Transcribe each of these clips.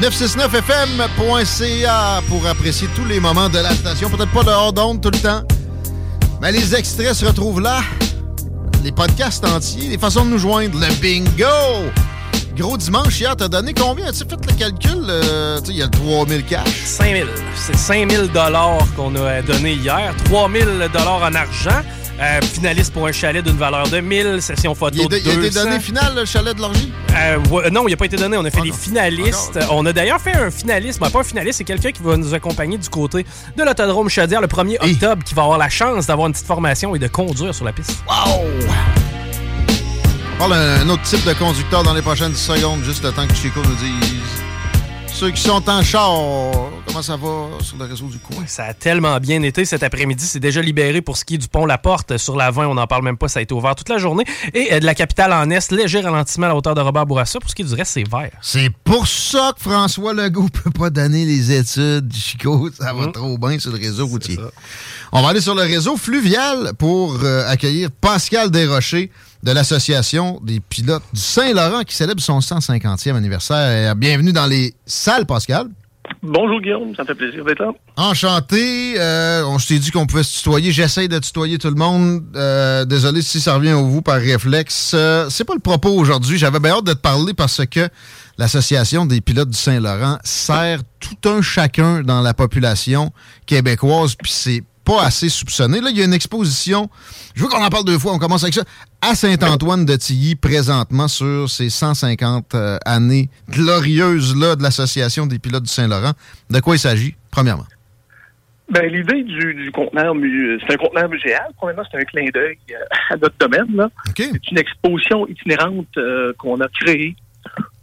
969fm.ca pour apprécier tous les moments de la station. Peut-être pas de hors d'onde tout le temps, mais les extraits se retrouvent là. Les podcasts entiers, les façons de nous joindre, le bingo! Gros dimanche, hier, t'as donné combien? As-tu fait le calcul? Euh, tu il y a le 3000 cash. 5000. C'est 5000 dollars qu'on a donné hier. 3000 dollars en argent. Euh, finaliste pour un chalet d'une valeur de 1000, session photo Il, de il a été 200. donné final, le chalet de l'orgie? Euh, ouais, non, il n'a pas été donné. On a fait les non. finalistes. On a d'ailleurs fait un finaliste. Ben, pas un finaliste, c'est quelqu'un qui va nous accompagner du côté de l'autodrome Chaudière le 1er Hey. octobre, qui va avoir la chance d'avoir une petite formation et de conduire sur la piste. Wow! On parle d'un autre type de conducteur dans les prochaines secondes, juste le temps que Chico nous dise. Ceux qui sont en char, comment ça va sur le réseau du coin? Ça a tellement bien été cet après-midi. C'est déjà libéré pour ce qui est du pont La Porte sur la 20. On n'en parle même pas. Ça a été ouvert toute la journée. Et euh, de la capitale en Est, léger ralentissement à la hauteur de Robert Bourassa. Pour ce qui est du reste, c'est vert. C'est pour ça que François Legault peut pas donner les études, Chico. Ça va trop bien sur le réseau routier. On va aller sur le réseau fluvial pour euh, accueillir Pascal Desrochers de l'Association des pilotes du Saint-Laurent qui célèbre son 150e anniversaire. Bienvenue dans les salles, Pascal. Bonjour Guillaume, ça me fait plaisir d'être là. Enchanté. Euh, on s'est dit qu'on pouvait se tutoyer. J'essaye de tutoyer tout le monde. Euh, désolé si ça revient au vous par réflexe. Euh, c'est pas le propos aujourd'hui. J'avais bien hâte de te parler parce que l'Association des pilotes du Saint-Laurent sert tout un chacun dans la population québécoise, puis c'est pas assez soupçonné. Là, il y a une exposition. Je veux qu'on en parle deux fois. On commence avec ça. À Saint-Antoine de Tilly, présentement, sur ces 150 euh, années glorieuses-là de l'Association des pilotes du Saint-Laurent. De quoi il s'agit, premièrement? Ben, l'idée du, du conteneur, c'est un conteneur muséal. Premièrement, c'est un clin d'œil euh, à notre domaine. Là. C'est une exposition itinérante euh, qu'on a créée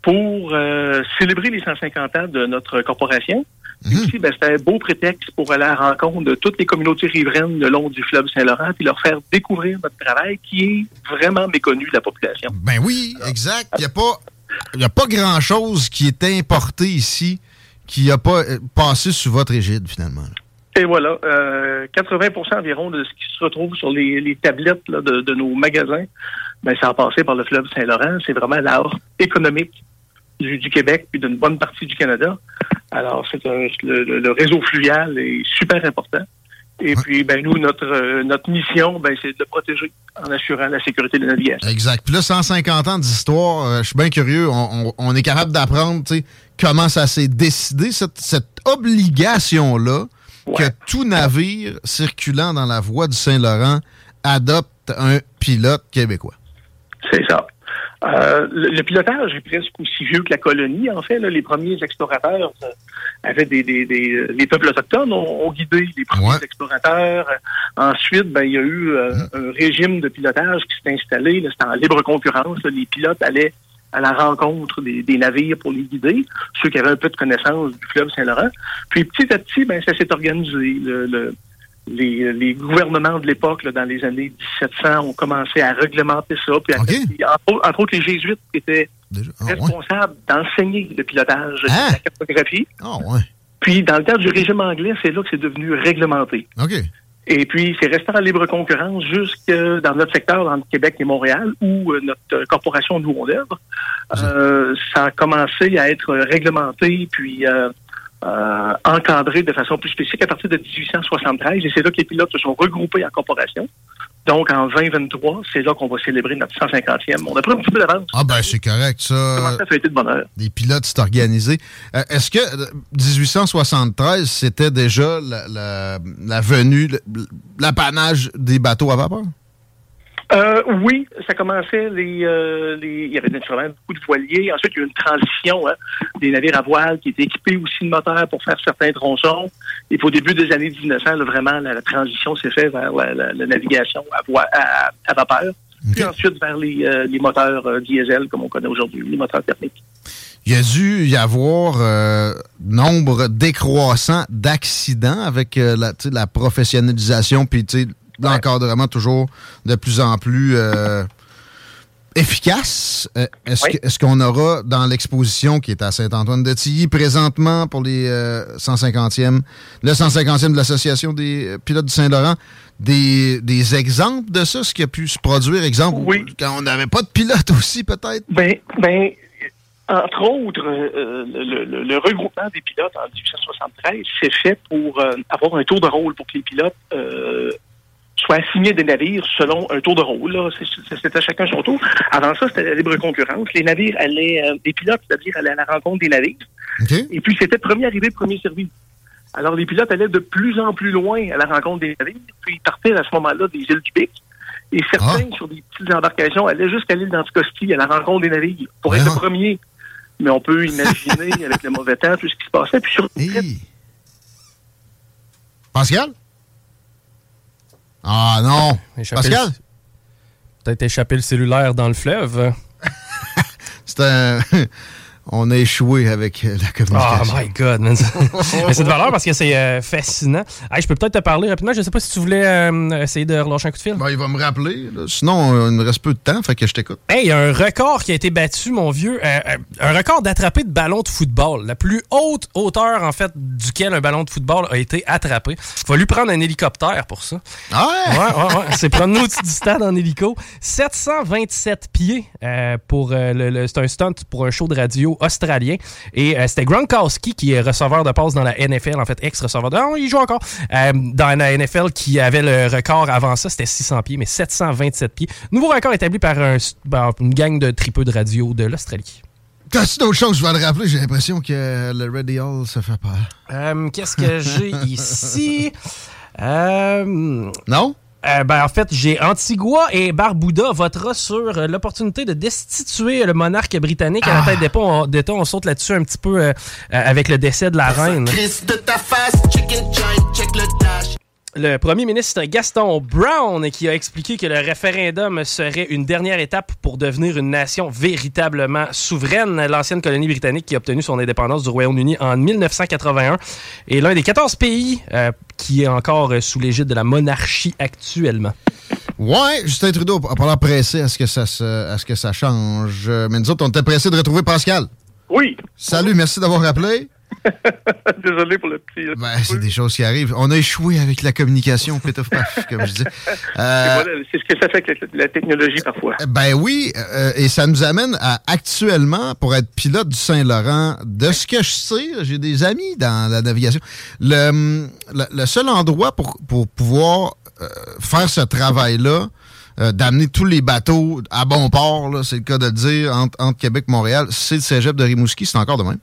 pour euh, célébrer les 150 ans de notre corporation. Aussi, ben, c'est un beau prétexte pour aller à la rencontre de toutes les communautés riveraines le long du fleuve Saint-Laurent puis leur faire découvrir notre travail qui est vraiment méconnu de la population. Ben oui, exact. Il n'y a pas, y a pas grand-chose qui est importé ici qui n'a pas euh, passé sous votre égide, finalement. Et voilà, euh, 80% environ de ce qui se retrouve sur les, les tablettes là, de, de nos magasins, ben, ça a passé par le fleuve Saint-Laurent. C'est vraiment l'art économique du, du Québec puis d'une bonne partie du Canada. Alors, c'est un- le, réseau fluvial est super important. Et puis, ben nous, notre euh, notre mission, ben, c'est de le protéger en assurant la sécurité de la navigation. Exact. Puis là, 150 ans d'histoire, euh, je suis bien curieux. On, on- on est capable d'apprendre comment ça s'est décidé, cette, cette obligation-là, que tout navire circulant dans la voie du Saint-Laurent adopte un pilote québécois. C'est ça. Euh, le, pilotage est presque aussi vieux que la colonie. En fait, les premiers explorateurs euh, avaient des, des, des, les peuples autochtones ont, guidé les premiers explorateurs. Ensuite, ben il y a eu euh, mmh. un régime de pilotage qui s'est installé. C'était en libre concurrence. les pilotes allaient à la rencontre des, navires pour les guider, ceux qui avaient un peu de connaissance du fleuve Saint-Laurent. Puis petit à petit, ben ça s'est organisé. le, les, gouvernements de l'époque, dans les années 1700, ont commencé à réglementer ça. Puis entre, autres, les jésuites étaient ah, responsables d'enseigner le pilotage de la hein? cartographie. Ah, puis, dans le cadre du régime anglais, c'est là que c'est devenu réglementé. Et puis, c'est resté en libre concurrence jusque dans notre secteur, entre Québec et Montréal, où euh, notre corporation Nous on euh, ça a commencé à être réglementé, puis euh, euh, encadré de façon plus spécifique à partir de 1873. Et c'est là que les pilotes se sont regroupés en corporation. Donc, en 2023, c'est là qu'on va célébrer notre 150e. On a pris un petit peu d'avance. Ah, ben, c'est correct, ça. Comment ça fait été de bonheur? Les pilotes, c'est organisé. Euh, est-ce que 1873, c'était déjà la, la, la venue, l'apanage des bateaux à vapeur? Euh, oui, ça commençait, les, euh, les, il y avait naturellement beaucoup de voiliers. Ensuite, il y a eu une transition hein, des navires à voile qui étaient équipés aussi de moteurs pour faire certains tronçons. Et puis, au début des années 1900, vraiment, la, transition s'est faite vers la, navigation à, à, vapeur. Puis ensuite, vers les, euh, les moteurs euh, diesel, comme on connaît aujourd'hui, les moteurs thermiques. Il y a dû y avoir euh, nombre décroissant d'accidents avec la, la professionnalisation puis l'encadrement toujours de plus en plus euh, efficace. Euh, est-ce qu'on aura dans l'exposition qui est à Saint-Antoine-de-Tilly présentement pour les 150e, euh, le 150e de l'Association des pilotes du Saint-Laurent, des, exemples de ça, ce qui a pu se produire, exemple, quand on n'avait pas de pilote aussi peut-être? Ben, ben, entre autres, le, regroupement des pilotes en 1873 s'est fait pour avoir un tour de rôle pour que les pilotes soit assigner des navires selon un tour de rôle. C'était chacun son tour. Avant ça, c'était la libre concurrence. Les navires allaient, euh, des pilotes, c'est-à-dire allaient à la rencontre des navires. Et puis, c'était premier arrivé, premier servi. Alors, les pilotes allaient de plus en plus loin à la rencontre des navires, puis ils partaient à ce moment-là des îles du Pic. Et certains, ah. sur des petites embarcations, allaient jusqu'à l'île d'Anticosti, à la rencontre des navires, pour être le premier. Mais on peut imaginer, avec le mauvais temps, tout ce qui se passait. Puis sur... Pascal? Ah non! Pascal? Peut-être échappé le cellulaire dans le fleuve. C'est un on a échoué avec euh, la communication. Oh my God, man. Mais c'est de valeur parce que c'est euh, fascinant. je peux peut-être te parler rapidement. Je ne sais pas si tu voulais euh, essayer de relâcher un coup de fil. Ben, il va me rappeler. Sinon, il me reste peu de temps, fait que je t'écoute. Hey, il y a un record qui a été battu, mon vieux. un record d'attraper de ballon de football. La plus haute hauteur, en fait, duquel un ballon de football a été attrapé. Il va lui prendre un hélicoptère pour ça. Ah ouais? Ouais, ouais, ouais. C'est prendre nous du stade en hélico. 727 pieds pour le c'est un stunt pour un show de radio australien. Et euh, c'était Gronkowski, qui est receveur de passe dans la NFL, en fait, ex-receveur de... Non, il joue encore. Euh, dans la NFL, qui avait le record avant ça, c'était 600 pieds, mais 727 pieds. Nouveau record établi par ben, une gang de tripeux de radio de l'Australie. T'as-tu d'autres choses, je vais le rappeler, j'ai l'impression que le Ready se fait peur. Euh, qu'est-ce que j'ai ici? Non? Euh, ben, en fait, j'ai Antigua et Barbuda votera sur euh, l'opportunité de destituer le monarque britannique à la tête ah. des On saute là-dessus un petit peu euh, avec le décès de la reine. Le premier ministre Gaston Brown qui a expliqué que le référendum serait une dernière étape pour devenir une nation véritablement souveraine. L'ancienne colonie britannique qui a obtenu son indépendance du Royaume-Uni en 1981 est l'un des 14 pays qui est encore sous l'égide de la monarchie actuellement. Ouais, Justin Trudeau a pas l'air pressé à ce que ça à ce que ça change. Mais nous autres, on était pressés de retrouver Pascal. Oui. Salut, merci d'avoir rappelé. Désolé pour le petit. Euh, ben, c'est des choses qui arrivent. On a échoué avec la communication, paf, comme je dis. Euh, c'est ce que ça fait avec la technologie parfois. Ben oui, euh, et ça nous amène à actuellement, pour être pilote du Saint-Laurent, de ce que je sais, j'ai des amis dans la navigation. Le, le, seul endroit pour, pour pouvoir faire ce travail-là, d'amener tous les bateaux à bon port, c'est le cas de le dire, entre, entre Québec et Montréal, c'est le cégep de Rimouski, c'est encore de même.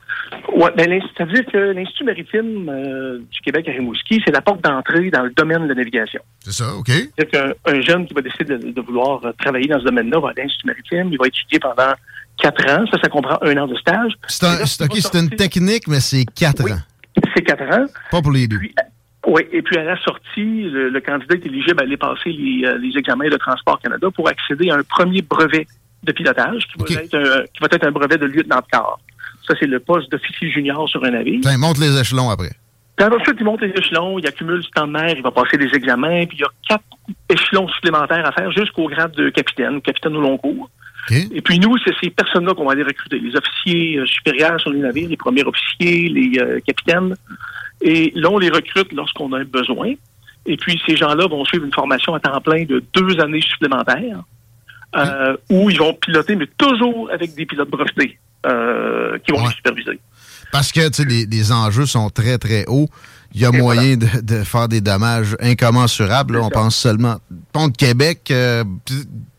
Oui, ben, c'est-à-dire que l'Institut maritime euh, du Québec à Rimouski, c'est la porte d'entrée dans le domaine de la navigation. C'est ça, OK. C'est-à-dire qu'un jeune qui va décider de, de vouloir euh, travailler dans ce domaine-là va à l'Institut maritime, il va étudier pendant quatre ans. Ça, ça comprend un an de stage. C'est un- OK, c'est une technique, mais c'est quatre Oui. ans. C'est quatre ans. Pas pour les deux. Puis, oui, et puis à la sortie, le, le candidat est éligible à aller passer les, euh, les examens de Transport Canada pour accéder à un premier brevet de pilotage qui va, être, un, qui va être un brevet de lieutenant de quart. Ça, c'est le poste d'officier junior sur un navire. Enfin, monte les échelons après. Puis ensuite, il monte les échelons, il accumule du temps de mer, il va passer des examens, puis il y a quatre échelons supplémentaires à faire jusqu'au grade de capitaine, capitaine au long cours. Et puis nous, c'est ces personnes-là qu'on va aller recruter, les officiers euh, supérieurs sur les navires, les premiers officiers, les euh, capitaines. Et là, on les recrute lorsqu'on a besoin. Et puis ces gens-là vont suivre une formation à temps plein de deux années supplémentaires, euh, où ils vont piloter, mais toujours avec des pilotes brevetés euh, qui vont Ouais. les superviser. Parce que, tu sais, les, les enjeux sont très, très hauts. Il y a Et moyen de, de faire des dommages incommensurables. là. On pense seulement... Pont de Québec, euh,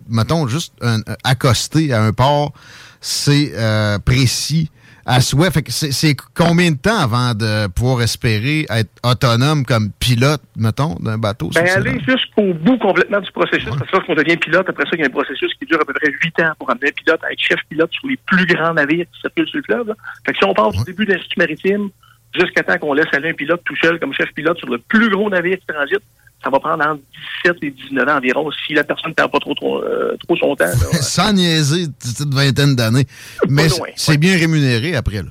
mettons, juste un, un- accoster à un port, c'est euh, précis à souhait. Fait que c'est combien de temps avant de pouvoir espérer être autonome comme pilote, mettons, d'un bateau? Ben, aller jusqu'au bout complètement du processus. Parce que lorsqu'on devient pilote, après ça, il y a un processus qui dure à peu près huit ans pour amener un pilote à être chef pilote sur les plus grands navires qui circulent sur le fleuve. là. Fait que si on part du début de l'Institut maritime jusqu'à temps qu'on laisse aller un pilote tout seul comme chef pilote sur le plus gros navire qui transite, ça va prendre entre 17 et 19 ans environ si la personne ne perd pas trop, trop, euh, trop son temps. là. Sans niaiser, une vingtaine d'années. Mais c'est- bien rémunéré après, là.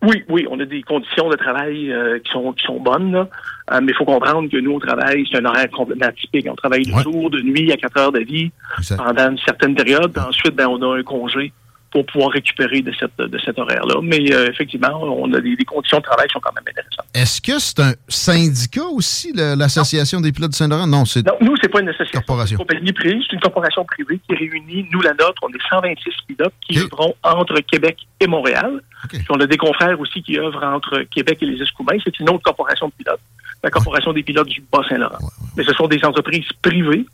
Oui, oui, on a des conditions de travail euh, qui sont qui sont bonnes, là. Euh, mais il faut comprendre que nous, on travaille, c'est un horaire complètement atypique. On travaille de Ouais. jour, de nuit, à 4 heures de vie, Exact. pendant une certaine période. Puis ensuite, ben, on a un congé pour pouvoir récupérer de, cette, de cet horaire-là. Mais euh, effectivement, on a des, des conditions de travail qui sont quand même intéressantes. Est-ce que c'est un syndicat aussi, l'Association des pilotes du Saint-Laurent? Non, c'est Donc, nous, c'est pas une association. Corporation. C'est une compagnie privée, c'est une corporation privée qui réunit, nous, la nôtre, on est 126 pilotes qui OK. œuvront entre Québec et Montréal. Puis on a des confrères aussi qui œuvrent entre Québec et les Escoumins. C'est une autre corporation de pilotes, la Corporation des pilotes du Bas-Saint-Laurent. Mais ce sont des entreprises privées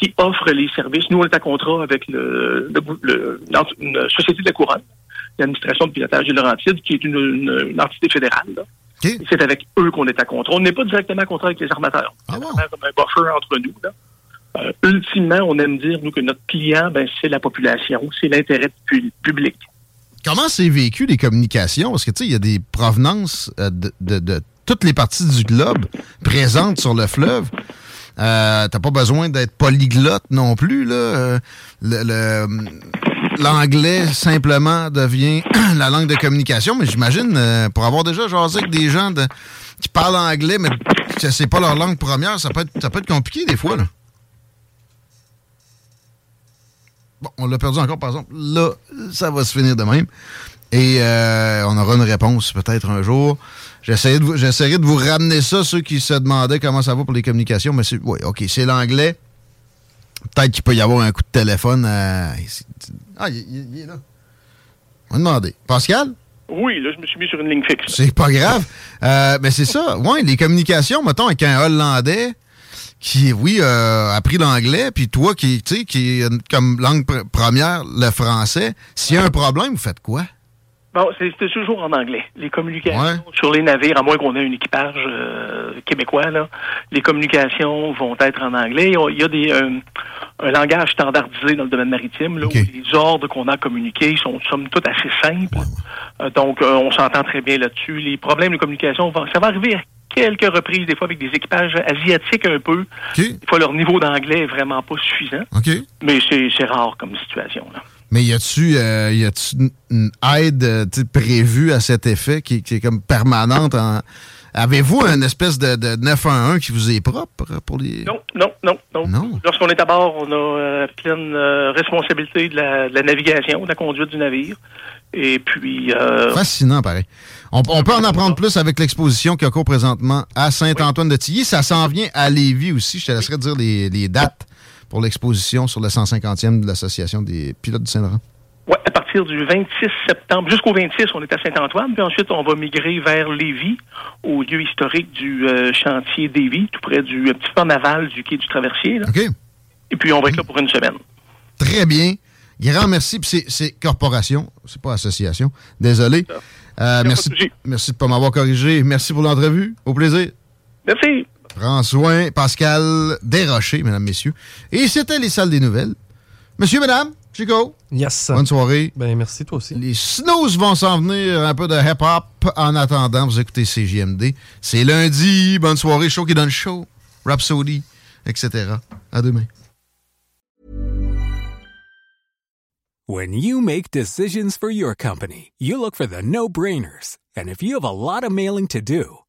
qui offrent les services. Nous, on est à contrat avec le, le- le- l'ent- une société de la couronne, l'administration de pilotage de Laurentides, qui est une, une- une entité fédérale. là. C'est avec eux qu'on est à contrat. On n'est pas directement à contrat avec les armateurs. Ah C'est bon? comme un buffer entre nous. là. Euh, ultimement, on aime dire, nous, que notre client, ben, c'est la population, c'est l'intérêt pu- public. Comment c'est vécu les communications? Parce que, tu sais, il y a des provenances euh, de, de- de toutes les parties du globe présentes sur le fleuve. Euh, T'as pas besoin d'être polyglotte non plus, là. Euh, L'anglais, simplement, devient la langue de communication. Mais j'imagine, euh, pour avoir déjà jasé avec des gens qui parlent anglais, mais que c'est pas leur langue première, ça peut être, ça peut être compliqué des fois, là. Bon, on l'a perdu encore, par exemple. Là, ça va se finir de même. Et euh, on aura une réponse peut-être un jour. J'essaierai de, de vous ramener ça, ceux qui se demandaient comment ça va pour les communications. Mais c'est, oui, OK, c'est l'anglais. Peut-être qu'il peut y avoir un coup de téléphone. à- Ah, il, il- il est là. On va demander. Pascal? Oui, là, je me suis mis sur une ligne fixe. C'est pas grave. Euh, mais c'est ça. Ouais, les communications, mettons, avec un Hollandais qui, oui, euh, a appris l'anglais, puis toi qui, tu sais, qui comme langue pr- première le français, s'il y a un problème, vous faites quoi? Bon, c'est c'est toujours en anglais. Les communications Ouais. sur les navires, à moins qu'on ait un équipage euh, québécois, là, les communications vont être en anglais. Il y a des, euh, un langage standardisé dans le domaine maritime, là, où les ordres qu'on a à communiquer sont, somme toute, assez simples. Euh, donc, euh, on s'entend très bien là-dessus. Les problèmes de communication, vont- ça va arriver à quelques reprises, des fois avec des équipages asiatiques un peu. Des fois, leur niveau d'anglais est vraiment pas suffisant, mais c'est c'est rare comme situation. Là. Mais y a-tu euh, une- aide euh, prévue à cet effet qui, qui est comme permanente? en- Avez-vous une espèce de, de 911 qui vous est propre pour les. Non, non, non, non. Non. Lorsqu'on est à bord, on a euh, pleine euh, responsabilité de la, de la navigation, de la conduite du navire. Et puis, euh, Fascinant, pareil. On, on peut en apprendre plus avec l'exposition qu'il y a cours présentement à Saint-Antoine-de-Tilly. Ça s'en vient à Lévis aussi. Je te laisserai dire les, les dates pour l'exposition sur le 150e de l'Association des pilotes du Saint-Laurent? ouais, à partir du 26 septembre, jusqu'au 26, on est à Saint-Antoine. Puis ensuite, on va migrer vers Lévis, au lieu historique du euh, chantier Lévis, tout près du euh, petit pont naval du quai du Traversier. là. OK? Et puis, on va être là pour une semaine. Très bien. Grand merci. Puis c'est- c'est corporation, c'est pas association. Désolé. Euh, merci, merci de ne pas m'avoir corrigé. Merci pour l'entrevue. Au plaisir. Merci. Prends soin, Pascal Desrochers, mesdames, messieurs. Et c'était les salles des nouvelles. Monsieur, madame, Chico. Yes. Bonne soirée. Ben, merci, toi aussi. Les snooze vont s'en venir, un peu de hip-hop en attendant. Vous écoutez CJMD. C'est lundi. Bonne soirée. Show qui donne show. Rhapsody, etc. À demain. When you make decisions for your company, you look for the no-brainers. And if you have a lot of mailing to do,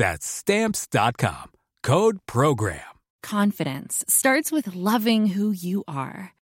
That's Stamps.com. Code PROGRAM. Confidence starts with loving who you are.